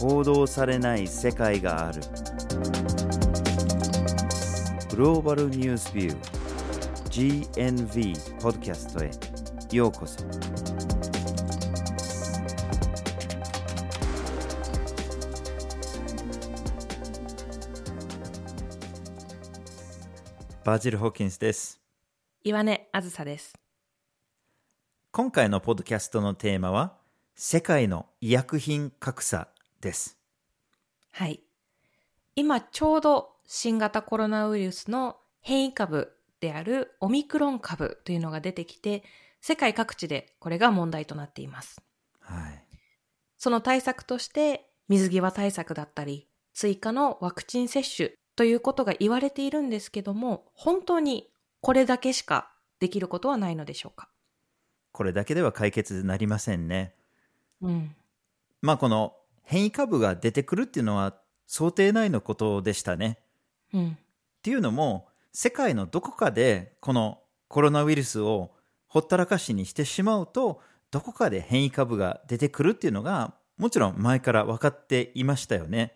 報道されない世界がある。グローバルニュースビュー GNV ポッドキャストへ。ようこそ。バジル・ホーキンスです。岩根あずさです。今回のポッドキャストのテーマは世界の医薬品格差ですはい。今ちょうど新型コロナウイルスの変異株であるオミクロン株というのが出てきて、世界各地でこれが問題となっています。はいその対策として水際対策だったり、追加のワクチン接種ということが言われているんですけども、本当にこれだけしかできることはないのでしょうか？これだけでは解決なりませんねうん。まあこの変異株が出てくるっていうのは想定内のことでしたね。うん。っていうのも世界のどこかでこのコロナウイルスをほったらかしにしてしまうとどこかで変異株が出てくるっていうのがもちろん前から分かっていましたよね。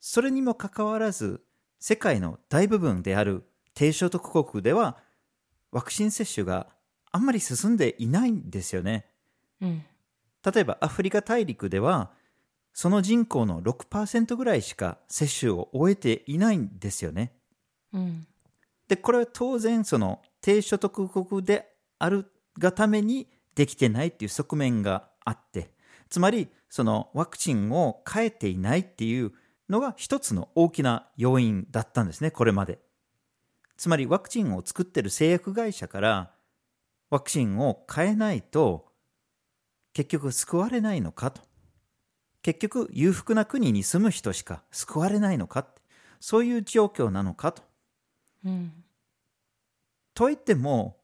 それにもかかわらず世界の大部分である低所得国ではワクチン接種があんまり進んでいないんですよね。うん。例えばアフリカ大陸ではその人口の6%ぐらいしか接種を終えていないんですよね。うん。でこれは当然その低所得国であるがためにできてないっていう側面があってつまりそのワクチンを変えていないっていうのが一つの大きな要因だったんですねこれまでつまりワクチンを作ってる製薬会社からワクチンを変えないと結局救われないのかと結局裕福な国に住む人しか救われないのかってそういう状況なのかとうん。とはいっても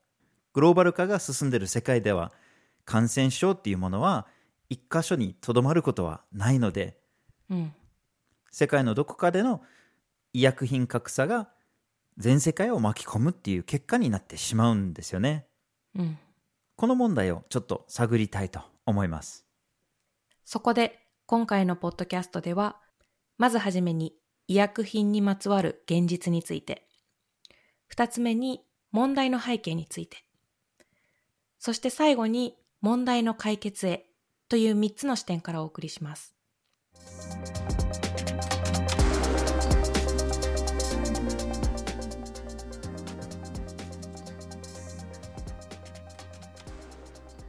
グローバル化が進んでいる世界では感染症っていうものは一箇所にとどまることはないのでうん。世界のどこかでの医薬品格差が全世界を巻き込むっていう結果になってしまうんですよねうん。この問題をちょっと探りたいと思いますそこで今回のポッドキャストでは、まずはじめに医薬品にまつわる現実について、二つ目に問題の背景について、そして最後に問題の解決へという三つの視点からお送りします。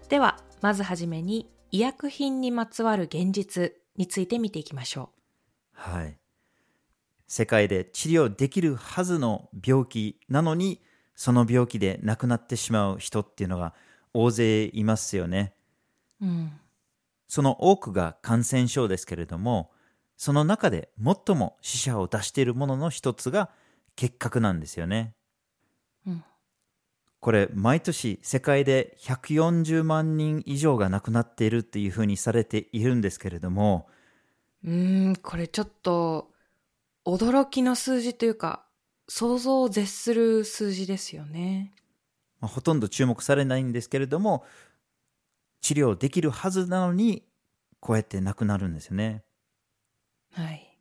では、まずはじめに医薬品にまつわる現実について見ていきましょはい世界で治療できるはずの病気なのにその病気で亡くなってしまう人っていうのが大勢いますよねう。うん。その多くが感染症ですけれども、その中で最も死者を出しているものの一つが結核なんですよね。うんこれ、毎年世界で140万人以上が亡くなっているっていうふうにされているんですけれども、うーん、これちょっと驚きの数字というか、想像を絶する数字ですよね。まあほとんど注目されないんですけれども、治療できるはずなのに、こうやって亡くなるんですよね。はい。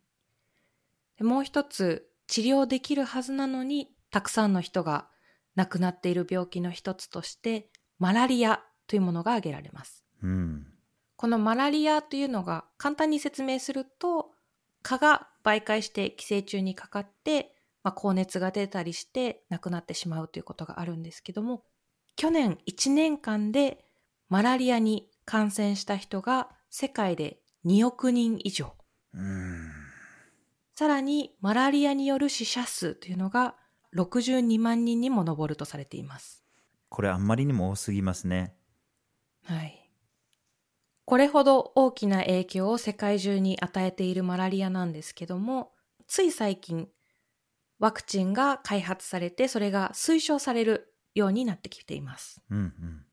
でもう一つ、治療できるはずなのに、たくさんの人が亡くなっている病気の一つとして、マラリアというものが挙げられます。うん。このマラリアというのが簡単に説明すると蚊が媒介して寄生虫にかかって、まあ、高熱が出たりして亡くなってしまうということがあるんですけども去年1年間でマラリアに感染した人が世界で2億人以上うん。さらにマラリアによる死者数というのが62万人にも上るとされています。これあんまりにも多すぎますね。はい。これほど大きな影響を世界中に与えているマラリアなんですけども、つい最近、ワクチンが開発されて、それが推奨されるようになってきています。うんうん。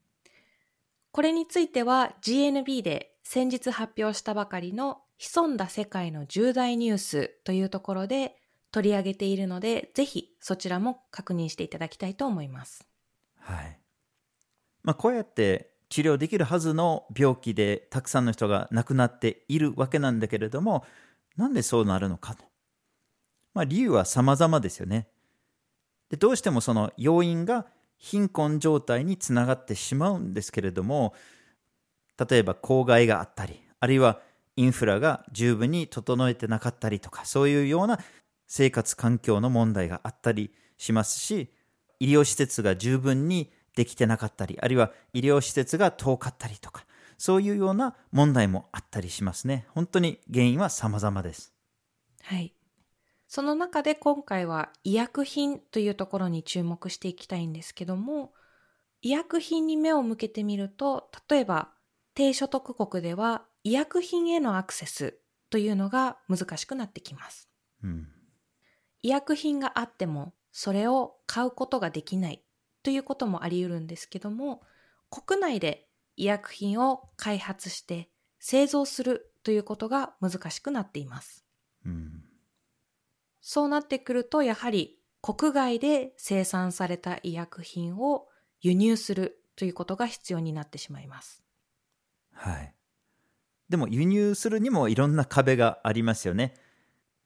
これについては GNB で先日発表したばかりの潜んだ世界の重大ニュースというところで取り上げているので、ぜひそちらも確認していただきたいと思います。はい。まあ、こうやって治療できるはずの病気でたくさんの人が亡くなっているわけなんだけれども、なんでそうなるのかと。まあ、理由は様々ですよね。でどうしてもその要因が貧困状態につながってしまうんですけれども、例えば公害があったり、あるいはインフラが十分に整えてなかったりとか、そういうような生活環境の問題があったりしますし、医療施設が十分にできてなかったり、あるいは医療施設が遠かったりとか、そういうような問題もあったりしますね。本当に原因は様々です。はい。その中で今回は医薬品というところに注目していきたいんですけども、医薬品に目を向けてみると、例えば低所得国では医薬品へのアクセスというのが難しくなってきます。うん、医薬品があってもそれを買うことができないということもあり得るんですけども、国内で医薬品を開発して製造するということが難しくなっています。うん、そうなってくると、やはり国外で生産された医薬品を輸入するということが必要になってしまいます。はい。でも輸入するにもいろんな壁がありますよね。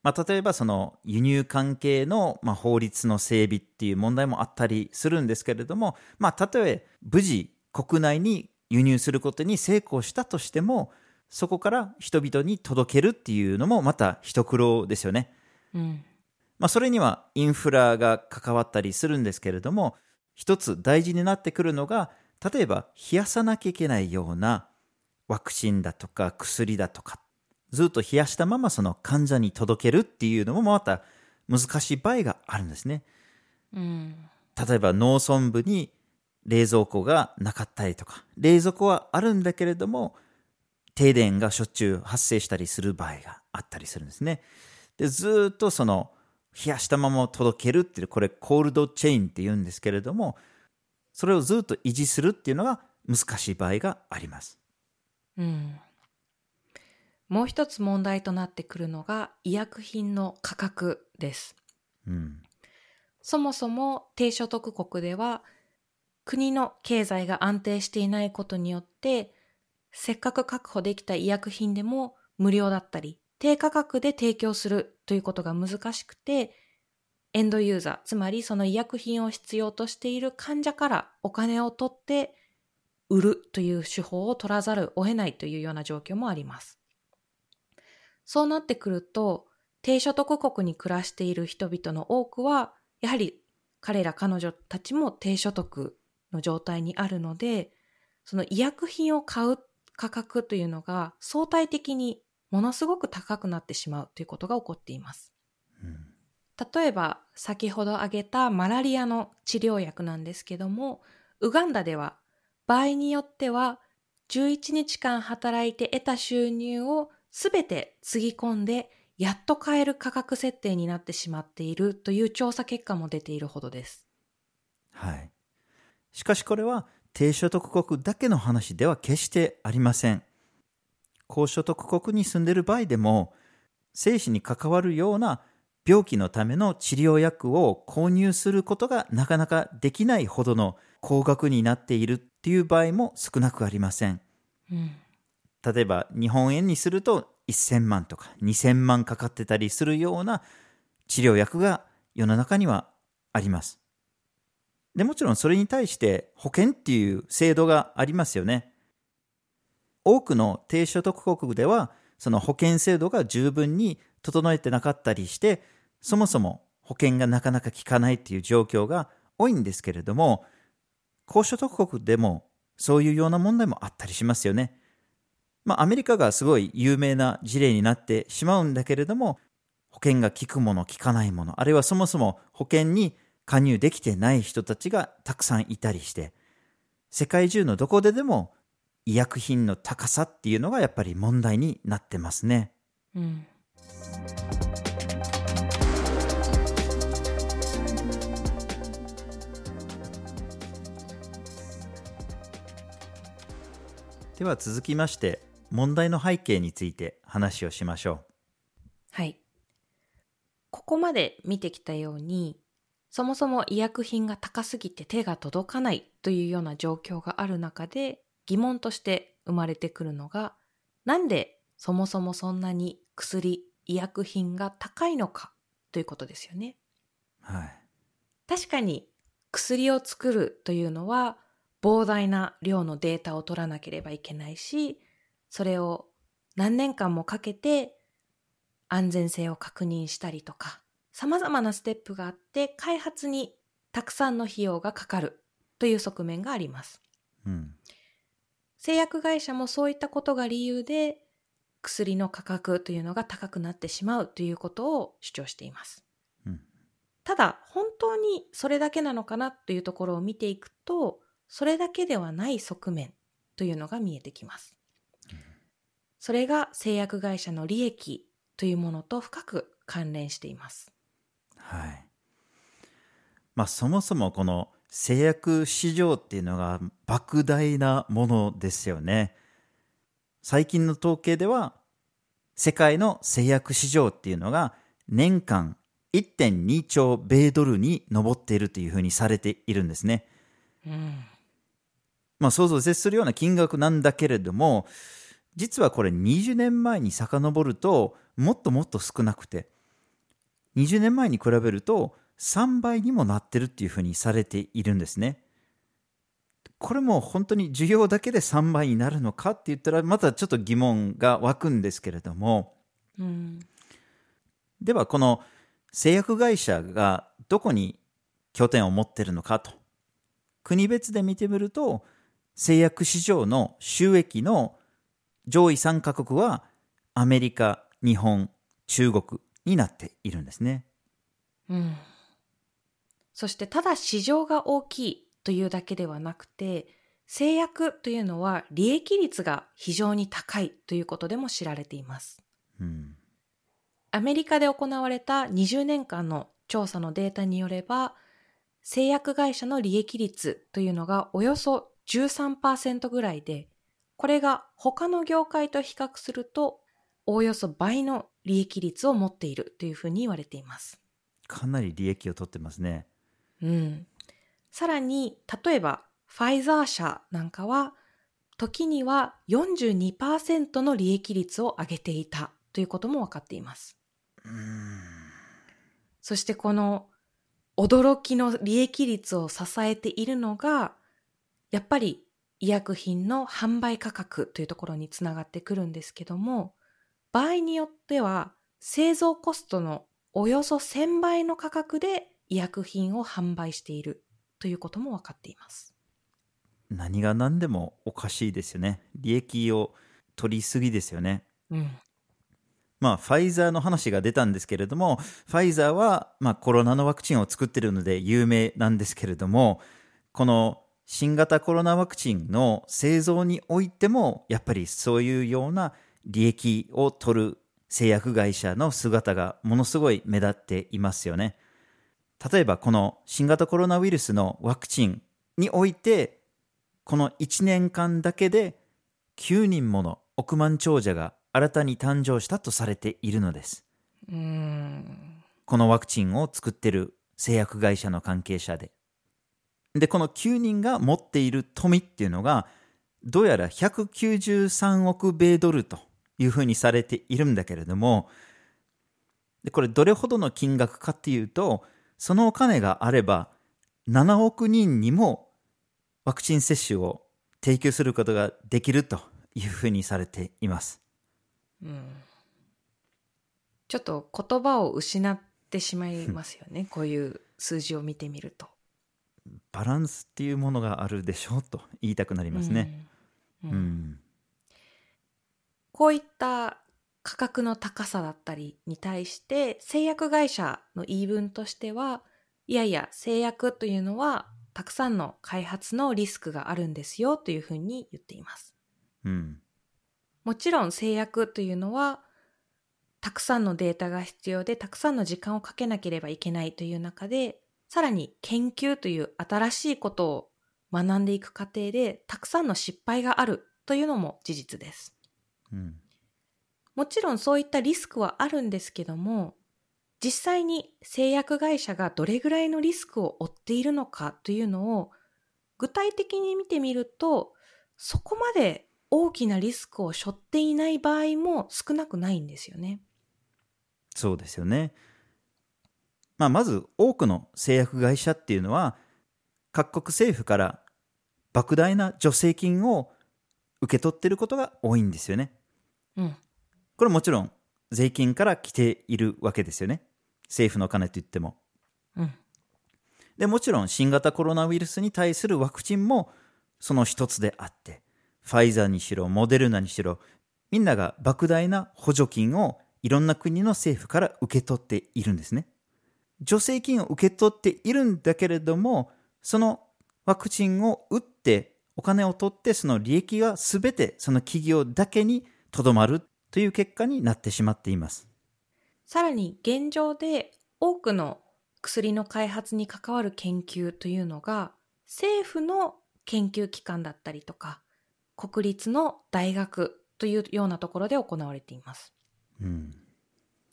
まあ、例えばその輸入関係のまあ法律の整備っていう問題もあったりするんですけれども、まあ、たとえ無事国内に輸入することに成功したとしてもそこから人々に届けるっていうのもまた一苦労ですよね。うんまあ、それにはインフラが関わったりするんですけれども一つ大事になってくるのが例えば冷やさなきゃいけないようなワクチンだとか薬だとかずっと冷やしたままその患者に届けるっていうのもまた難しい場合があるんですね。うん、例えば農村部に冷蔵庫がなかったりとか、冷蔵庫はあるんだけれども、停電がしょっちゅう発生したりする場合があったりするんですね。で、ずっとその冷やしたまま届けるっていう、これコールドチェーンって言うんですけれども、それをずっと維持するっていうのが難しい場合があります。うん。もう一つ問題となってくるのが医薬品の価格です。うん、そもそも低所得国では国の経済が安定していないことによってせっかく確保できた医薬品でも無料だったり低価格で提供するということが難しくてエンドユーザーつまりその医薬品を必要としている患者からお金を取って売るという手法を取らざるを得ないというような状況もあります。そうなってくると、低所得国に暮らしている人々の多くは、やはり彼ら彼女たちも低所得の状態にあるので、その医薬品を買う価格というのが相対的にものすごく高くなってしまうということが起こっています。例えば先ほど挙げたマラリアの治療薬なんですけども、ウガンダでは場合によっては11日間働いて得た収入をすべてつぎ込んで、やっと買える価格設定になってしまっているという調査結果も出ているほどです。はい。しかしこれは低所得国だけの話では決してありません。高所得国に住んでいる場合でも、生死に関わるような病気のための治療薬を購入することがなかなかできないほどの高額になっているっていう場合も少なくありません。うん例えば日本円にすると1000万とか2000万かかってたりするような治療薬が世の中にはあります。でもちろんそれに対して保険っていう制度がありますよね。多くの低所得国ではその保険制度が十分に整えてなかったりしてそもそも保険がなかなか効かないっていう状況が多いんですけれども高所得国でもそういうような問題もあったりしますよね。まあ、アメリカがすごい有名な事例になってしまうんだけれども、保険が効くもの、効かないもの、あるいはそもそも保険に加入できてない人たちがたくさんいたりして、世界中のどこででも医薬品の高さっていうのがやっぱり問題になってますね。うん。では続きまして問題の背景について話をしましょう。はい。ここまで見てきたように、そもそも医薬品が高すぎて手が届かないというような状況がある中で、疑問として生まれてくるのが、なんでそもそもそんなに薬、医薬品が高いのかということですよね。はい。確かに薬を作るというのは膨大な量のデータを取らなければいけないし、それを何年間もかけて安全性を確認したりとか、様々なステップがあって開発にたくさんの費用がかかるという側面があります。うん。製薬会社もそういったことが理由で薬の価格というのが高くなってしまうということを主張しています。うんただ本当にそれだけなのかなというところを見ていくとそれだけではない側面というのが見えてきます。それが製薬会社の利益というものと深く関連しています。はい。まあそもそもこの製薬市場っていうのが莫大なものですよね。最近の統計では世界の製薬市場っていうのが年間1.2兆米ドルに上っているというふうにされているんですね。うん。まあ想像を絶するような金額なんだけれども、実はこれ20年前に遡るともっともっと少なくて、20年前に比べると3倍にもなってるっていうふうにされているんですね。これも本当に需要だけで3倍になるのかって言ったらまたちょっと疑問が湧くんですけれども、うん。ではこの製薬会社がどこに拠点を持っているのかと国別で見てみると製薬市場の収益の上位3カ国はアメリカ、日本、中国になっているんですね。うん。そしてただ市場が大きいというだけではなくて、製薬というのは利益率が非常に高いということでも知られています。うん、アメリカで行われた20年間の調査のデータによれば、製薬会社の利益率というのがおよそ13%ぐらいで、これが他の業界と比較すると、おおよそ倍の利益率を持っているというふうに言われています。かなり利益を取ってますね。うん。さらに、例えば、ファイザー社なんかは、時には42%の利益率を上げていたということも分かっています。うんそしてこの驚きの利益率を支えているのが、やっぱり医薬品の販売価格というところにつながってくるんですけども、場合によっては製造コストのおよそ1000倍の価格で医薬品を販売しているということも分かっています。何が何でもおかしいですよね。利益を取りすぎですよね。うん。まあ、ファイザーの話が出たんですけれども、ファイザーは、まあ、コロナのワクチンを作っているので有名なんですけれども、この新型コロナワクチンの製造においても、やっぱりそういうような利益を取る製薬会社の姿がものすごい目立っていますよね。例えば、この新型コロナウイルスのワクチンにおいて、この1年間だけで9人もの億万長者が新たに誕生したとされているのです。このワクチンを作ってる製薬会社の関係者で。で、この9人が持っている富っていうのが、どうやら193億米ドルというふうにされているんだけれども、でこれどれほどの金額かっていうと、そのお金があれば、7億人にもワクチン接種を提供することができるというふうにされています。うん。ちょっと言葉を失ってしまいますよね。こういう数字を見てみると。バランスっていうものがあるでしょうと言いたくなりますね。うん。ううんん。こういった価格の高さだったりに対して製薬会社の言い分としてはいやいや製薬というのはたくさんの開発のリスクがあるんですよというふうに言っています。うん。もちろん製薬というのはたくさんのデータが必要でたくさんの時間をかけなければいけないという中でさらに研究という新しいことを学んでいく過程でたくさんの失敗があるというのも事実です。うん。もちろんそういったリスクはあるんですけども、実際に製薬会社がどれぐらいのリスクを負っているのかというのを具体的に見てみると、そこまで大きなリスクを背負っていない場合も少なくないんですよね。そうですよね。まあ、まず多くの製薬会社っていうのは各国政府から莫大な助成金を受け取っていることが多いんですよね。うん。これもちろん税金から来ているわけですよね。政府の金と言っても。うん。で、もちろん新型コロナウイルスに対するワクチンもその一つであって、ファイザーにしろ、モデルナにしろ、みんなが莫大な補助金をいろんな国の政府から受け取っているんですね。助成金を受け取っているんだけれども、そのワクチンを打ってお金を取ってその利益が全てその企業だけにとどまるという結果になってしまっています。さらに現状で多くの薬の開発に関わる研究というのが政府の研究機関だったりとか国立の大学というようなところで行われています。うん。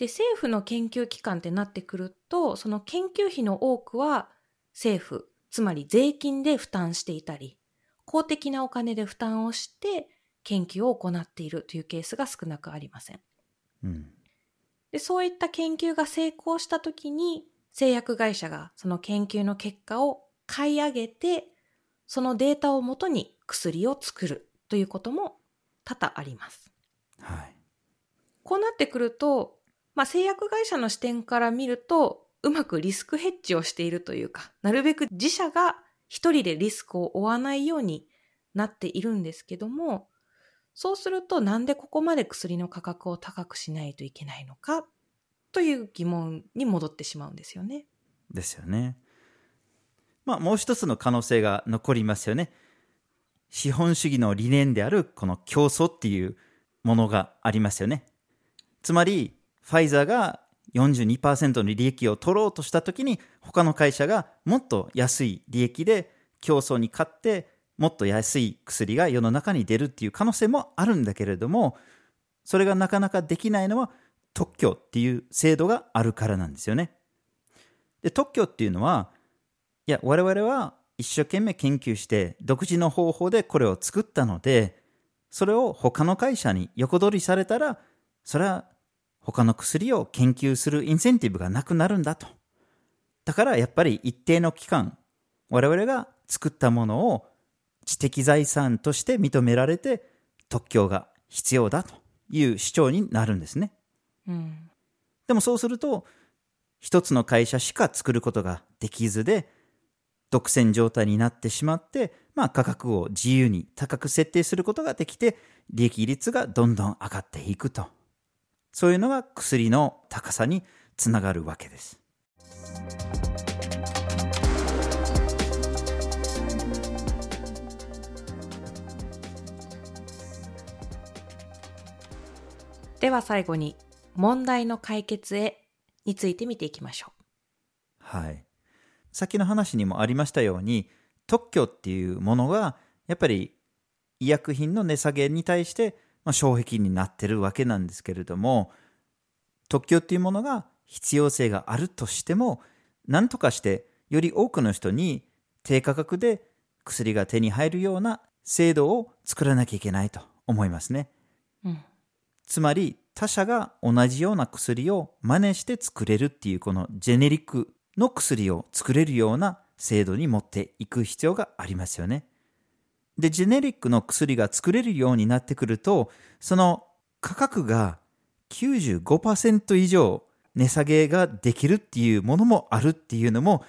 で政府の研究機関ってなってくるとその研究費の多くは政府つまり税金で負担していたり公的なお金で負担をして研究を行っているというケースが少なくありません。うん。でそういった研究が成功した時に製薬会社がその研究の結果を買い上げてそのデータをもとに薬を作るということも多々あります。はい。こうなってくると、まあ、製薬会社の視点から見るとうまくリスクヘッジをしているというかなるべく自社が一人でリスクを負わないようになっているんですけどもそうするとなんでここまで薬の価格を高くしないといけないのかという疑問に戻ってしまうんですよね。ですよね。まあ、もう一つの可能性が残りますよね。資本主義の理念であるこの競争っていうものがありますよね。つまり、ファイザーが42%の利益を取ろうとしたときに、他の会社がもっと安い利益で競争に勝って、もっと安い薬が世の中に出るっていう可能性もあるんだけれども、それがなかなかできないのは特許っていう制度があるからなんですよね。で特許っていうのはいや我々は一生懸命研究して独自の方法でこれを作ったのでそれを他の会社に横取りされたらそれは他の薬を研究するインセンティブがなくなるんだと。だからやっぱり一定の期間我々が作ったものを知的財産として認められて特許が必要だという主張になるんですね。うん、でもそうすると一つの会社しか作ることができずで独占状態になってしまって、まあ、価格を自由に高く設定することができて利益率がどんどん上がっていくとそういうのが薬の高さにつながるわけです。では最後に問題の解決へについて見ていきましょはい。先の話にもありましたように特許っていうものがやっぱり医薬品の値下げに対して、まあ、障壁になってるわけなんですけれども特許っていうものが必要性があるとしても何とかしてより多くの人に低価格で薬が手に入るような制度を作らなきゃいけないと思いますね。う。うん。つまり他社が同じような薬を真似して作れるっていうこのジェネリックの薬を作れるような制度に持っていく必要がありますよね。で、ジェネリックの薬が作れるようになってくると、その価格が95%以上値下げができるっていうものもあるっていうのも、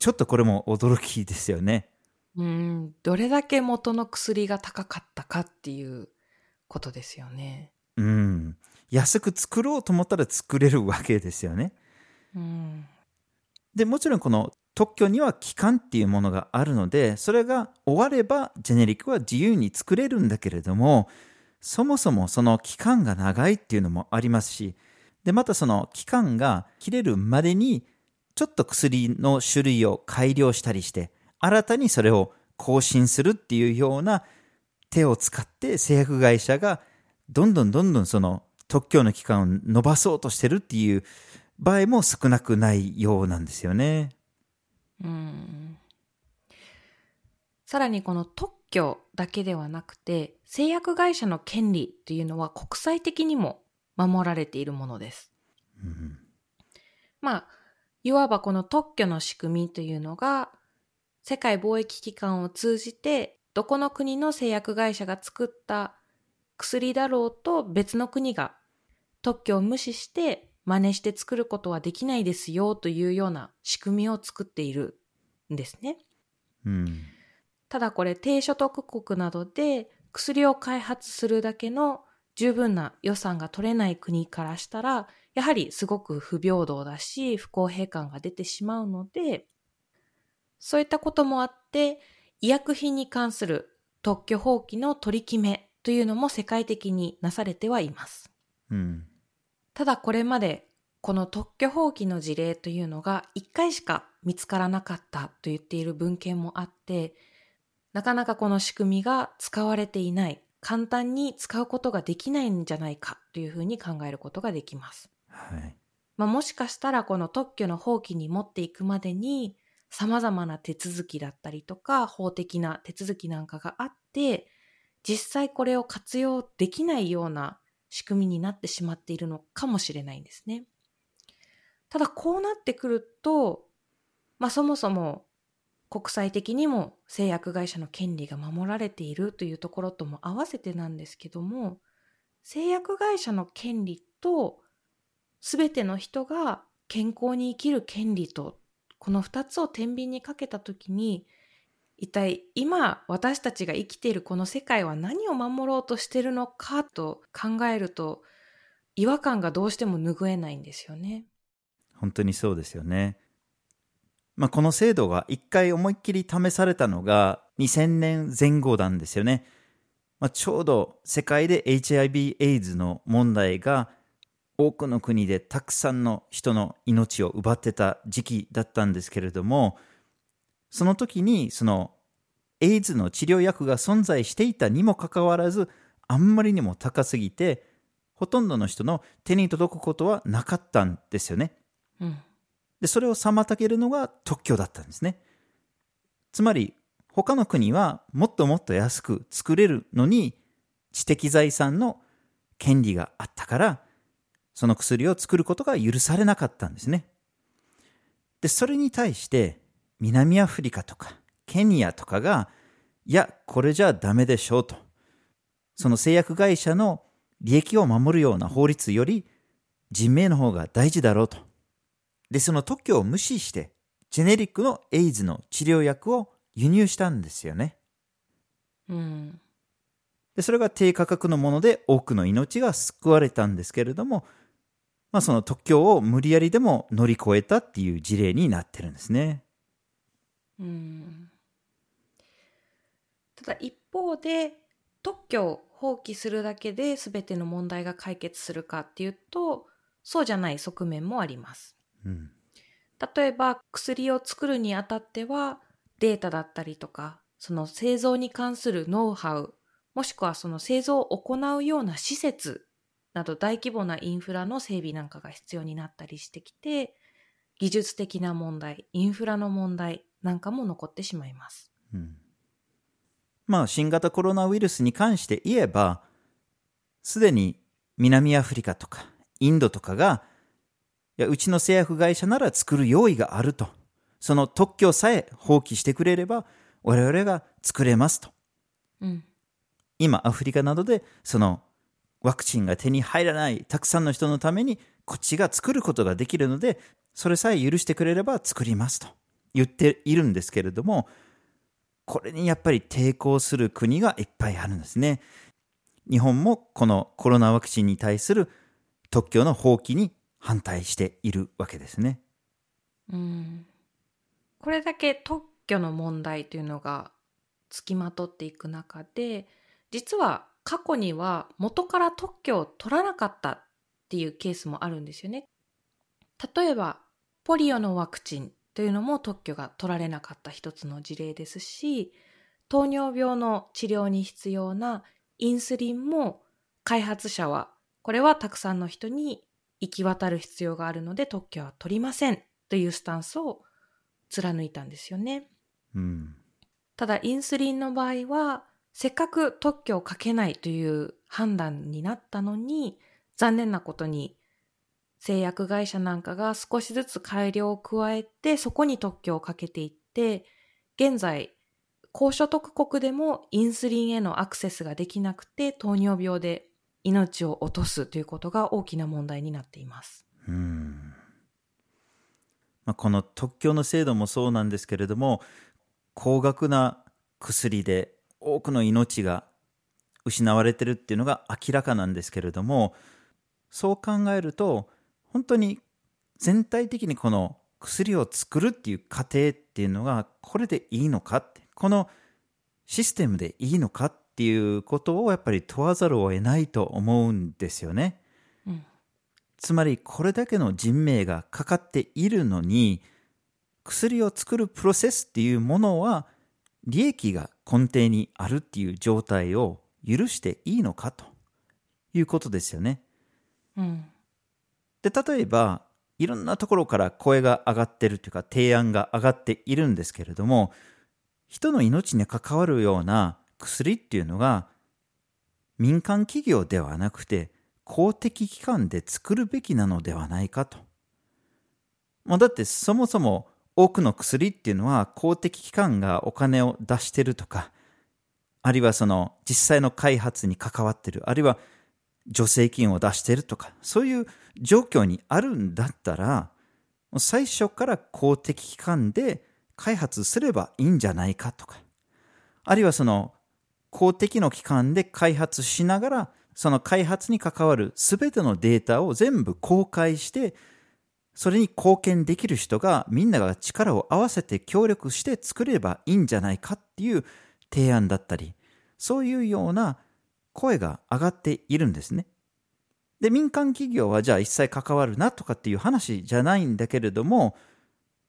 ちょっとこれも驚きですよね。うん、どれだけ元の薬が高かったかっていうことですよね。うん。安く作ろうと思ったら作れるわけですよね。うん。で、もちろんこの特許には期間っていうものがあるので、それが終わればジェネリックは自由に作れるんだけれども、そもそもその期間が長いっていうのもありますし、で、またその期間が切れるまでに、ちょっと薬の種類を改良したりして、新たにそれを更新するっていうような手を使って製薬会社がどんどんどんどんその特許の期間を伸ばそうとしてるっていう場合も少なくないようなんですよね。うん。さらにこの特許だけではなくて、製薬会社の権利っていうのは国際的にも守られているものです。うんまあ、いわばこの特許の仕組みというのが、世界貿易機関を通じて、どこの国の製薬会社が作った薬だろうと別の国が特許を無視して真似して作ることはできないですよというような仕組みを作っているんですね。うんただこれ低所得国などで薬を開発するだけの十分な予算が取れない国からしたら、やはりすごく不平等だし、不公平感が出てしまうので、そういったこともあって、医薬品に関する特許放棄の取り決めというのも世界的になされてはいます。うんただこれまでこの特許放棄の事例というのが1回しか見つからなかったと言っている文献もあって、なかなかこの仕組みが使われていない、簡単に使うことができないんじゃないかというふうに考えることができます。はいまあ、もしかしたらこの特許の放棄に持っていくまでに様々な手続きだったりとか法的な手続きなんかがあって実際これを活用できないような仕組みになってしまっているのかもしれないんですね。ただこうなってくると、まあそもそも国際的にも製薬会社の権利が守られているというところとも合わせてなんですけども、製薬会社の権利とすべての人が健康に生きる権利と、この二つを天秤にかけたときに、一体今私たちが生きているこの世界は何を守ろうとしてるのかと考えると、違和感がどうしても拭えないんですよね。本当にそうですよね。まあ、この制度が一回思いっきり試されたのが2000年前後なんですよね。まあ、ちょうど世界で HIV エイズの問題が多くの国でたくさんの人の命を奪ってた時期だったんですけれども、その時にそのエイズの治療薬が存在していたにもかかわらず、あんまりにも高すぎて、ほとんどの人の手に届くことはなかったんですよね。うん。で、それを妨げるのが特許だったんですね。つまり、他の国はもっともっと安く作れるのに、知的財産の権利があったから、その薬を作ることが許されなかったんですね。で、それに対して、南アフリカとか、ケニアとかが、いや、これじゃダメでしょうと。その製薬会社の利益を守るような法律より、人命の方が大事だろうと。で、その特許を無視して、ジェネリックのエイズの治療薬を輸入したんですよね。うん。で、それが低価格のもので多くの命が救われたんですけれども、まあその特許を無理やりでも乗り越えたっていう事例になってるんですね。うん。ただ一方で、特許を放棄するだけで全ての問題が解決するかっていうと、そうじゃない側面もあります。うん。例えば薬を作るにあたってはデータだったりとかその製造に関するノウハウもしくはその製造を行うような施設など大規模なインフラの整備なんかが必要になったりしてきて技術的な問題インフラの問題なんかも残ってしまいます。うん。まあ新型コロナウイルスに関して言えば、すでに南アフリカとかインドとかが、いや、うちの製薬会社なら作る用意があると。その特許さえ放棄してくれれば、我々が作れますと。うん。今、アフリカなどで、そのワクチンが手に入らないたくさんの人のために、こっちが作ることができるので、それさえ許してくれれば作りますと言っているんですけれども、これにやっぱり抵抗する国がいっぱいあるんですね。日本もこのコロナワクチンに対する特許の放棄に反対しているわけですね。うん。これだけ特許の問題というのがつきまとっていく中で実は過去には元から特許を取らなかったっていうケースもあるんですよね。例えばポリオのワクチンというのも特許が取られなかった一つの事例ですし糖尿病の治療に必要なインスリンも開発者はこれはたくさんの人に行き渡る必要があるので特許は取りませんというスタンスを貫いたんですよね。うん。ただインスリンの場合はせっかく特許をかけないという判断になったのに残念なことに製薬会社なんかが少しずつ改良を加えてそこに特許をかけていって現在高所得国でもインスリンへのアクセスができなくて糖尿病で命を落とすということが大きな問題になっています。うんまあ、この特許の制度もそうなんですけれども高額な薬で多くの命が失われてるっていうのが明らかなんですけれどもそう考えると本当に全体的にこの薬を作るっていう過程っていうのがこれでいいのかってこのシステムでいいのかっていうことをやっぱり問わざるを得ないと思うんですよね。うんつまりこれだけの人命がかかっているのに薬を作るプロセスっていうものは利益が根底にあるっていう状態を許していいのかということですよね。うんで例えばいろんなところから声が上がってるというか提案が上がっているんですけれども人の命に関わるような薬っていうのが民間企業ではなくて公的機関で作るべきなのではないかと。もうだってそもそも多くの薬っていうのは公的機関がお金を出してるとかあるいはその実際の開発に関わってるあるいは助成金を出してるとかそういう状況にあるんだったら最初から公的機関で開発すればいいんじゃないかとかあるいはその公的の機関で開発しながらその開発に関わる全てのデータを全部公開してそれに貢献できる人がみんなが力を合わせて協力して作ればいいんじゃないかっていう提案だったりそういうような声が上がっているんですね。で民間企業はじゃあ一切関わるなとかっていう話じゃないんだけれども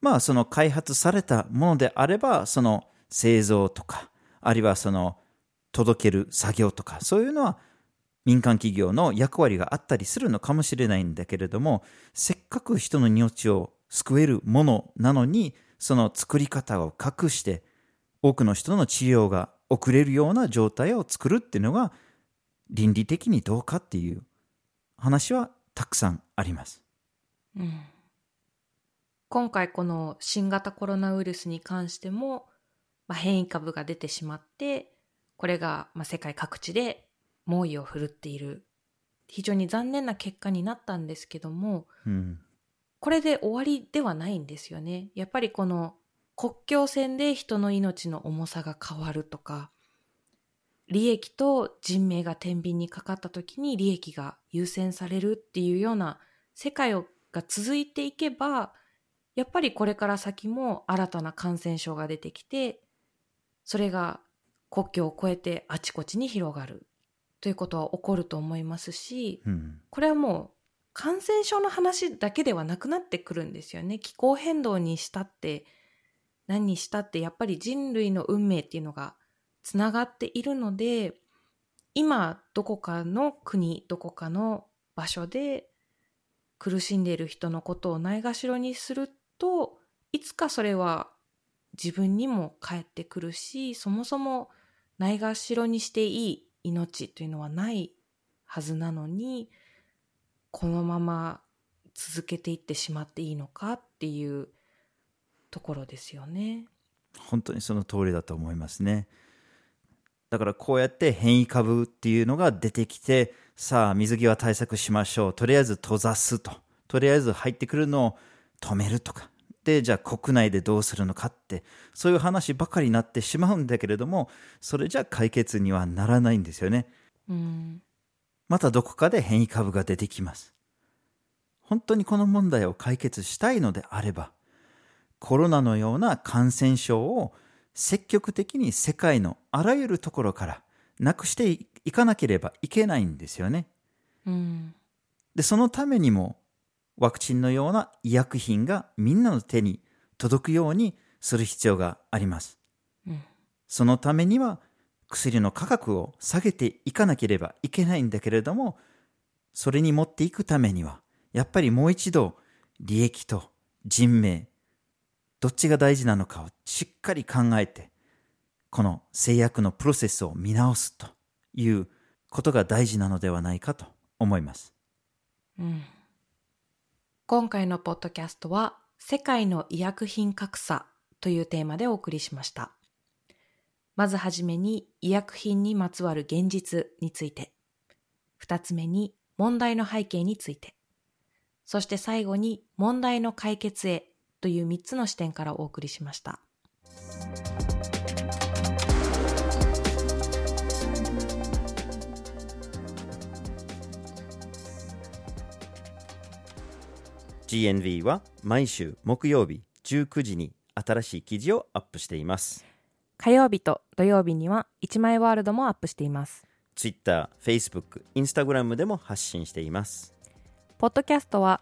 まあその開発されたものであればその製造とかあるいはその届ける作業とかそういうのは民間企業の役割があったりするのかもしれないんだけれどもせっかく人の命を救えるものなのにその作り方を隠して多くの人の治療が遅れるような状態を作るっていうのが倫理的にどうかっていう話はたくさんあります。うん今回この新型コロナウイルスに関しても、まあ、変異株が出てしまってこれがまあ世界各地で猛威を振るっている非常に残念な結果になったんですけどもうん、これで終わりではないんですよね。やっぱりこの国境線で人の命の重さが変わるとか利益と人命が天秤にかかった時に利益が優先されるっていうような世界をが続いていけばやっぱりこれから先も新たな感染症が出てきてそれが国境を越えてあちこちに広がるということは起こると思いますしうん、これはもう感染症の話だけではなくなってくるんですよね。気候変動にしたって何にしたってやっぱり人類の運命っていうのがつながっているので今どこかの国どこかの場所で苦しんでいる人のことをないがしろにするといつかそれは自分にも返ってくるしそもそもないがしろにしていい命というのはないはずなのにこのまま続けていってしまっていいのかっていうところですよね。本当にその通りだと思いますね。だからこうやって変異株っていうのが出てきてさあ水際対策しましょう。とりあえず閉ざすと。とりあえず入ってくるのを止めるとか。でじゃあ国内でどうするのかって。そういう話ばかりになってしまうんだけれどもそれじゃ解決にはならないんですよね。うん、またどこかで変異株が出てきます。本当にこの問題を解決したいのであれば、コロナのような感染症を積極的に世界のあらゆるところからなくしていかなければいけないんですよね。うん、で、そのためにもワクチンのような医薬品がみんなの手に届くようにする必要があります。うん、そのためには薬の価格を下げていかなければいけないんだけれども、それに持っていくためには、やっぱりもう一度利益と人命、どっちが大事なのかをしっかり考えて、この制約のプロセスを見直すということが大事なのではないかと思います。うん、今回のポッドキャストは世界の医薬品格差というテーマでお送りしました。まずはじめに医薬品にまつわる現実について、二つ目に問題の背景について、そして最後に問題の解決へという三つの視点からお送りしました。GNV は毎週木曜日19時に新しい記事をアップしています。火曜日と土曜日には一枚ワールドもアップしています。Twitter、Facebook、Instagram でも発信しています。ポッドキャストは